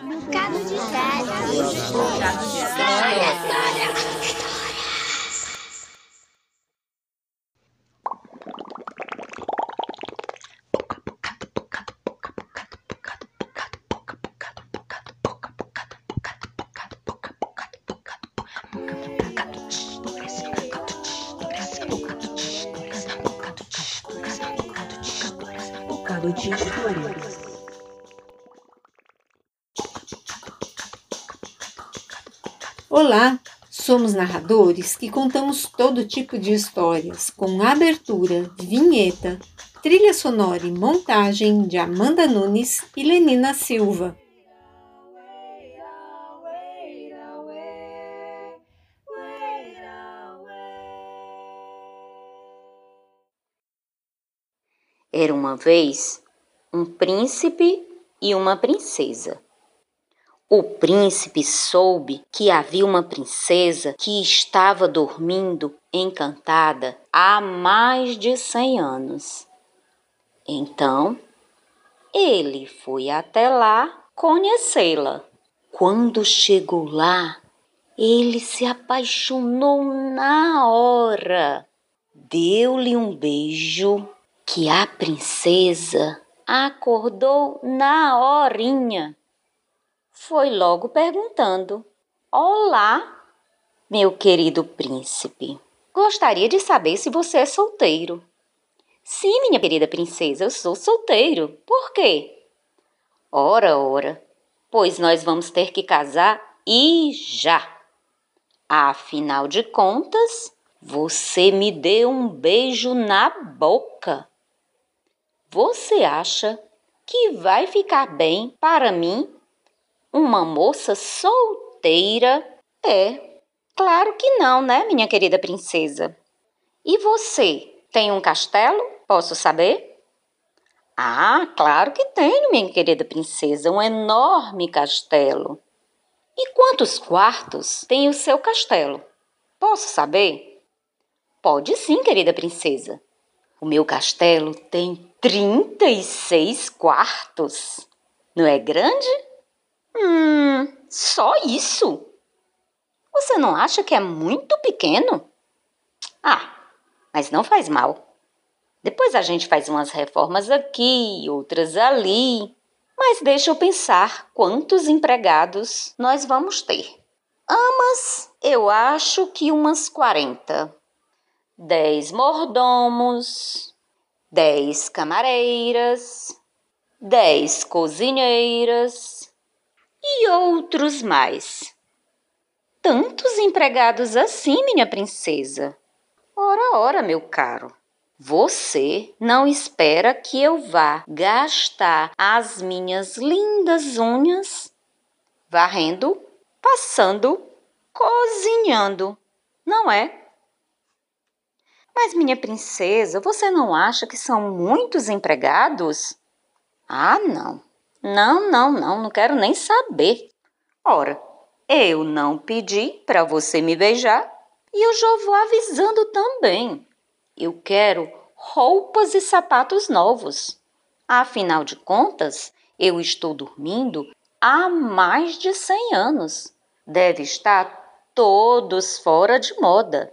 Bocado de história. Bocado de história. Bocado de história. Olá, somos narradores que contamos todo tipo de histórias, com abertura, vinheta, trilha sonora e montagem de Amanda Nunes e Lenina Silva. Era uma vez um príncipe e uma princesa. O príncipe soube que havia uma princesa que estava dormindo encantada há mais de cem anos. Então, ele foi até lá conhecê-la. Quando chegou lá, ele se apaixonou na hora. Deu-lhe um beijo que a princesa acordou na horinha. Foi logo perguntando: Olá, meu querido príncipe. Gostaria de saber se você é solteiro. Sim, minha querida princesa, eu sou solteiro. Por quê? Ora, ora, pois nós vamos ter que casar e já. Afinal de contas, você me deu um beijo na boca. Você acha que vai ficar bem para mim uma moça solteira? É, claro que não, né, minha querida princesa? E você tem um castelo? Posso saber? Ah, claro que tenho, minha querida princesa, um enorme castelo. E quantos quartos tem o seu castelo? Posso saber? Pode sim, querida princesa. O meu castelo tem 36 quartos. Não é grande? Hum, só isso? Você não acha que é muito pequeno? Ah, mas não faz mal. Depois a gente faz umas reformas aqui, outras ali. Mas deixa eu pensar quantos empregados nós vamos ter. Amas, eu acho que umas 40. Dez mordomos, dez camareiras, dez cozinheiras e outros mais. Tantos empregados assim, minha princesa. Ora, ora, meu caro. Você não espera que eu vá gastar as minhas lindas unhas varrendo, passando, cozinhando, não é? Mas, minha princesa, você não acha que são muitos empregados? Ah, não. Não, não, não, não quero nem saber. Ora, eu não pedi para você me beijar e eu já vou avisando também. Eu quero roupas e sapatos novos. Afinal de contas, eu estou dormindo há mais de cem anos. Deve estar todos fora de moda.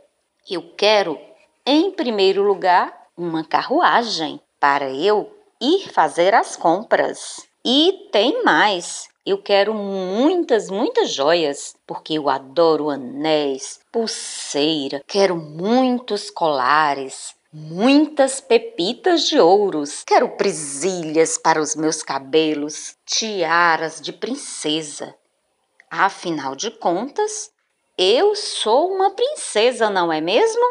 Eu quero em primeiro lugar, uma carruagem para eu ir fazer as compras. E tem mais. Eu quero muitas, muitas joias, porque eu adoro anéis, pulseira, quero muitos colares, muitas pepitas de ouros, quero presilhas para os meus cabelos, tiaras de princesa. Afinal de contas, eu sou uma princesa, não é mesmo?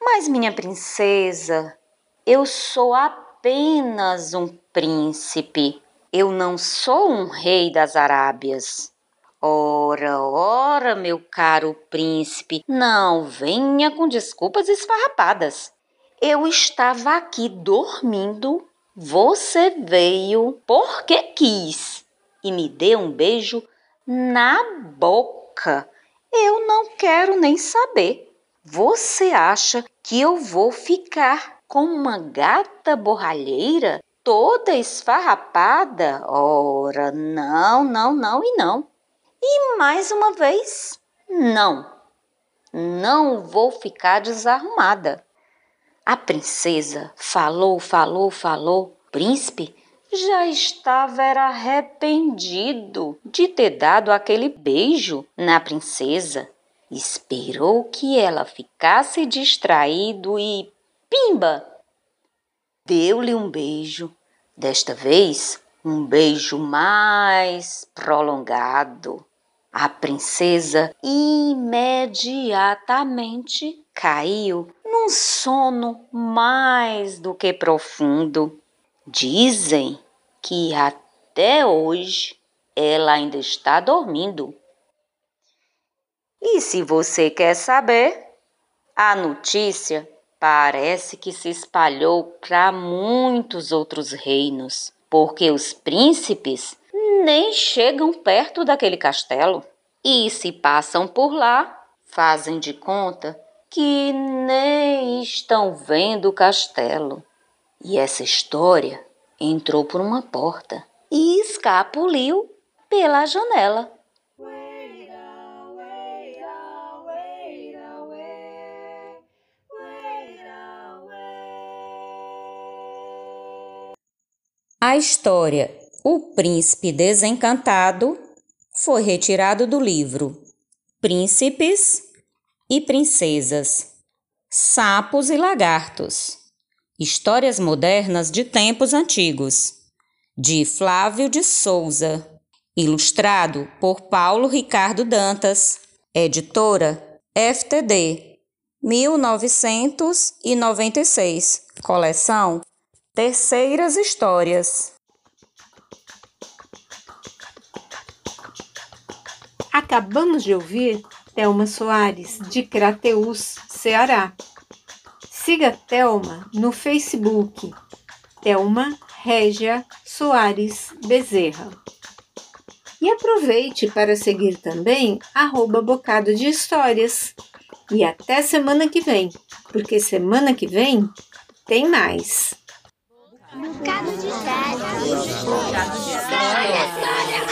Mas, minha princesa, eu sou apenas um príncipe. Eu não sou um rei das Arábias. Ora, ora, meu caro príncipe, não venha com desculpas esfarrapadas. Eu estava aqui dormindo, você veio porque quis e me deu um beijo na boca. Eu não quero nem saber. Você acha que eu vou ficar com uma gata borralheira toda esfarrapada? Ora, não, não, não e não. E mais uma vez, não. Não vou ficar desarrumada. A princesa falou, falou, falou. Príncipe já estava era arrependido de ter dado aquele beijo na princesa. Esperou que ela ficasse distraído e pimba! Deu-lhe um beijo. Desta vez, um beijo mais prolongado. A princesa imediatamente caiu num sono mais do que profundo. Dizem que até hoje ela ainda está dormindo. E se você quer saber, a notícia parece que se espalhou para muitos outros reinos, porque os príncipes nem chegam perto daquele castelo e se passam por lá, fazem de conta que nem estão vendo o castelo. E essa história entrou por uma porta e escapuliu pela janela. A história O Príncipe Desencantado foi retirado do livro Príncipes e Princesas, Sapos e Lagartos. Histórias modernas de tempos antigos, de Flávio de Souza, ilustrado por Paulo Ricardo Dantas, editora FTD, 1996, coleção Terceiras Histórias. Acabamos de ouvir Thelma Soares, de Crateús, Ceará. Siga Thelma no Facebook, Thelma Régia Soares Bezerra. E aproveite para seguir também arroba Bocado de Histórias. E até semana que vem, porque semana que vem tem mais. Bocado de história. Bocado de história.